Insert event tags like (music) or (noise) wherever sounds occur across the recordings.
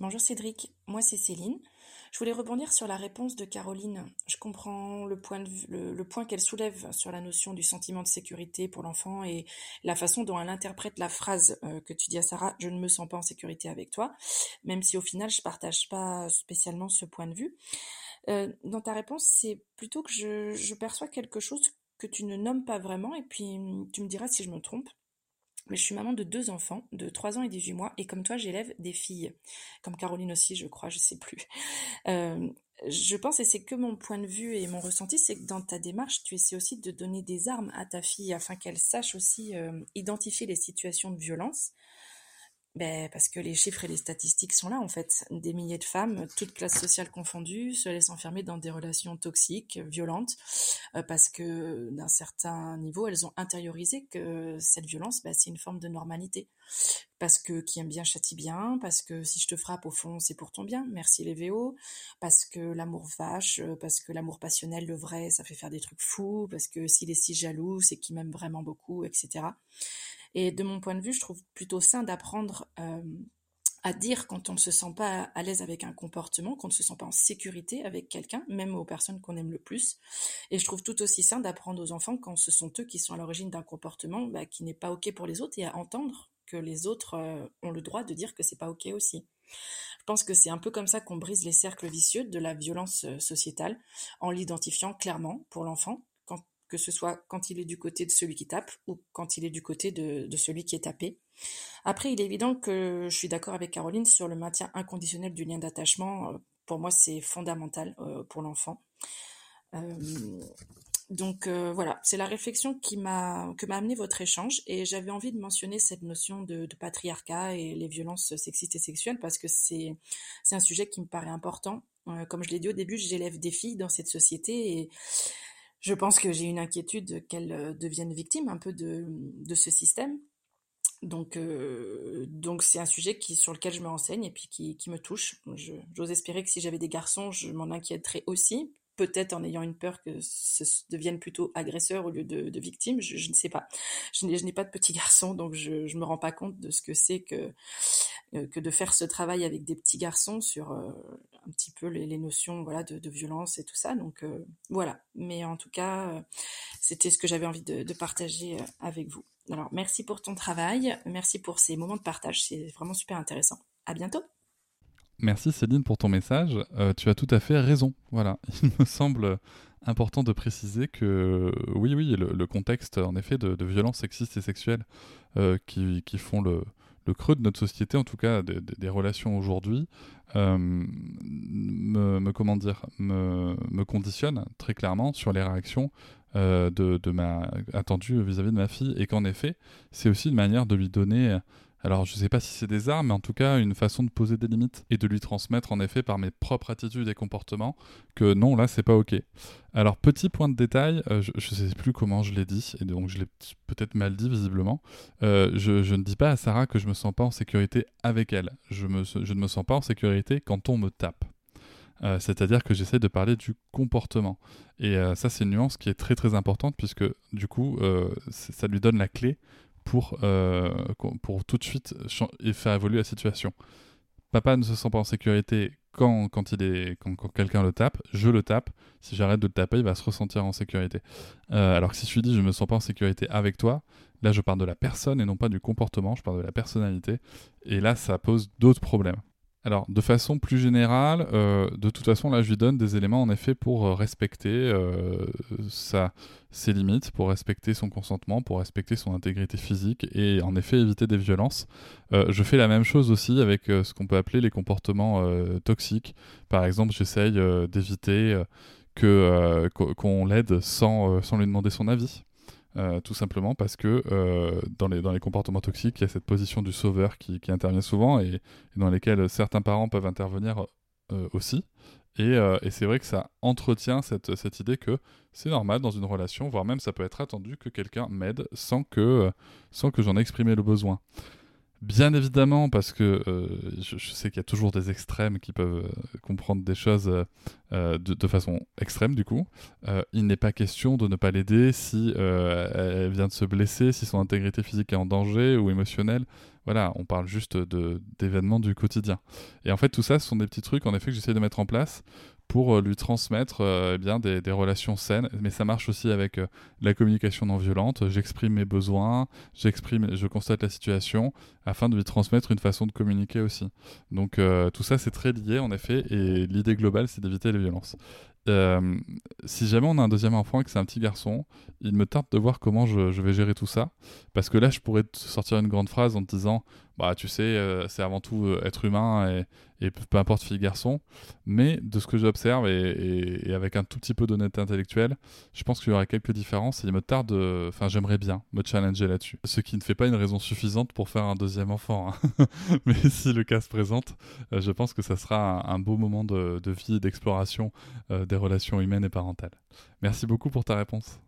Bonjour Cédric, moi c'est Céline. Je voulais rebondir sur la réponse de Caroline. Je comprends le point, le, point qu'elle soulève sur la notion du sentiment de sécurité pour l'enfant et la façon dont elle interprète la phrase euh, que tu dis à Sarah, je ne me sens pas en sécurité avec toi, même si au final je partage pas spécialement ce point de vue. Euh, dans ta réponse, c'est plutôt que je, je perçois quelque chose que tu ne nommes pas vraiment et puis tu me diras si je me trompe. Mais je suis maman de deux enfants, de 3 ans et 18 mois, et comme toi, j'élève des filles. Comme Caroline aussi, je crois, je sais plus. Euh, je pense, et c'est que mon point de vue et mon ressenti, c'est que dans ta démarche, tu essaies aussi de donner des armes à ta fille afin qu'elle sache aussi euh, identifier les situations de violence ben, parce que les chiffres et les statistiques sont là en fait. Des milliers de femmes, toutes classes sociales confondues, se laissent enfermer dans des relations toxiques, violentes, euh, parce que d'un certain niveau, elles ont intériorisé que cette violence, ben, c'est une forme de normalité. Parce que qui aime bien châtie bien, parce que si je te frappe au fond, c'est pour ton bien, merci les VO, parce que l'amour vache, parce que l'amour passionnel, le vrai, ça fait faire des trucs fous, parce que s'il est si jaloux, c'est qu'il m'aime vraiment beaucoup, etc. Et de mon point de vue, je trouve plutôt sain d'apprendre euh, à dire quand on ne se sent pas à l'aise avec un comportement, qu'on ne se sent pas en sécurité avec quelqu'un, même aux personnes qu'on aime le plus. Et je trouve tout aussi sain d'apprendre aux enfants quand ce sont eux qui sont à l'origine d'un comportement bah, qui n'est pas ok pour les autres et à entendre que les autres euh, ont le droit de dire que c'est pas ok aussi. Je pense que c'est un peu comme ça qu'on brise les cercles vicieux de la violence euh, sociétale en l'identifiant clairement pour l'enfant que ce soit quand il est du côté de celui qui tape ou quand il est du côté de, celui qui est tapé. Après, il est évident que je suis d'accord avec Caroline sur le maintien inconditionnel du lien d'attachement. Euh, pour moi, c'est fondamental euh, pour l'enfant. Euh, donc voilà, c'est la réflexion qui m'a que m'a amené votre échange et j'avais envie de mentionner cette notion de, patriarcat et les violences sexistes et sexuelles parce que c'est c'est un sujet qui me paraît important. comme je l'ai dit au début, j'élève des filles dans cette société et je pense que j'ai une inquiétude qu'elles euh, deviennent victimes un peu de, ce système. Donc, euh, donc c'est un sujet qui, sur lequel je me renseigne et puis qui, qui me touche. J'ose espérer que si j'avais des garçons, je m'en inquiéterais aussi, peut-être en ayant une peur que ce devienne plutôt agresseur au lieu de, de victime, je, ne sais pas. Je n'ai pas de petits garçons, donc je ne me rends pas compte de ce que c'est que, euh, que de faire ce travail avec des petits garçons sur un petit peu les, notions voilà de, violence et tout ça. Donc euh, voilà. Mais en tout cas, euh, c'était ce que j'avais envie de, partager euh, avec vous. Alors merci pour ton travail, merci pour ces moments de partage, c'est vraiment super intéressant. À bientôt. Merci Céline pour ton message. tu as tout à fait raison. Voilà, (laughs) il me semble important de préciser que oui, oui, le, contexte en effet de, violences sexistes et sexuelles qui, qui, font le, creux de notre société, en tout cas des, relations aujourd'hui, euh, me, comment me, conditionne très clairement sur les réactions euh, de, ma attendues vis-à-vis de ma fille, et qu'en effet, c'est aussi une manière de lui donner alors je sais pas si c'est des armes, mais en tout cas une façon de poser des limites et de lui transmettre en effet par mes propres attitudes et comportements que non, là c'est pas ok. Alors petit point de détail, euh, je ne sais plus comment je l'ai dit, et donc je l'ai peut-être mal dit visiblement, euh, je, ne dis pas à Sarah que je me sens pas en sécurité avec elle, je, je ne me sens pas en sécurité quand on me tape. Euh, c'est-à-dire que j'essaie de parler du comportement. Et ça, c'est une nuance qui est très très importante puisque du coup, ça lui donne la clé pour, pour tout de suite et faire évoluer la situation. Papa ne se sent pas en sécurité quand, quand, quand, quelqu'un le tape, je le tape. Si j'arrête de le taper, il va se ressentir en sécurité. alors que si je lui dis je me sens pas en sécurité avec toi, là je parle de la personne et non pas du comportement, je parle de la personnalité. Et là, ça pose d'autres problèmes. Alors, de façon plus générale, euh, de toute façon, là, je lui donne des éléments en effet pour euh, respecter euh, ses limites, pour respecter son consentement, pour respecter son intégrité physique et en effet éviter des violences. je fais la même chose aussi avec ce qu'on peut appeler les comportements toxiques. Par exemple, j'essaye d'éviter que qu'on l'aide sans lui demander son avis. Euh, tout simplement parce que euh, dans, les, dans les comportements toxiques, il y a cette position du sauveur qui, qui intervient souvent et, dans lesquels certains parents peuvent intervenir euh, aussi. Et, et c'est vrai que ça entretient cette, cette idée que c'est normal dans une relation, voire même ça peut être attendu que quelqu'un m'aide sans que, sans que j'en ai exprimé le besoin. Bien évidemment, parce que euh, je, sais qu'il y a toujours des extrêmes qui peuvent euh, comprendre des choses euh, de, façon extrême, du coup. il n'est pas question de ne pas l'aider si elle vient de se blesser, si son intégrité physique est en danger ou émotionnelle. Voilà, on parle juste d'événements du quotidien. Et en fait, tout ça, ce sont des petits trucs, en effet, que j'essaie de mettre en place pour euh, lui transmettre euh, eh bien des, relations saines. Mais ça marche aussi avec euh, la communication non violente. J'exprime mes besoins, j'exprime, je constate la situation afin de lui transmettre une façon de communiquer aussi. Donc tout ça c'est très lié en effet et l'idée globale c'est d'éviter les violences. si jamais on a un deuxième enfant et que c'est un petit garçon, il me tarde de voir comment je, vais gérer tout ça. Parce que là, je pourrais te sortir une grande phrase en te disant bah tu sais, euh, c'est avant tout euh, être humain et, peu importe fille garçon. Mais de ce que j'observe et, avec un tout petit peu d'honnêteté intellectuelle, je pense qu'il y aurait quelques différences et il me tarde, enfin j'aimerais bien me challenger là-dessus. Ce qui ne fait pas une raison suffisante pour faire un deuxième enfant. Hein. (laughs) Mais si le cas se présente, euh, je pense que ça sera un, beau moment de, vie et d'exploration des relations humaines et parentales. Merci beaucoup pour ta réponse.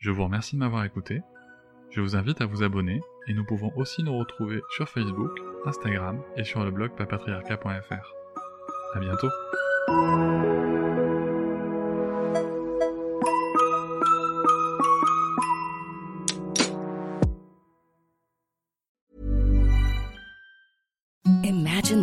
Je vous remercie de m'avoir écouté. Je vous invite à vous abonner et nous pouvons aussi nous retrouver sur Facebook, Instagram et sur le blog papatriarca.fr. À bientôt.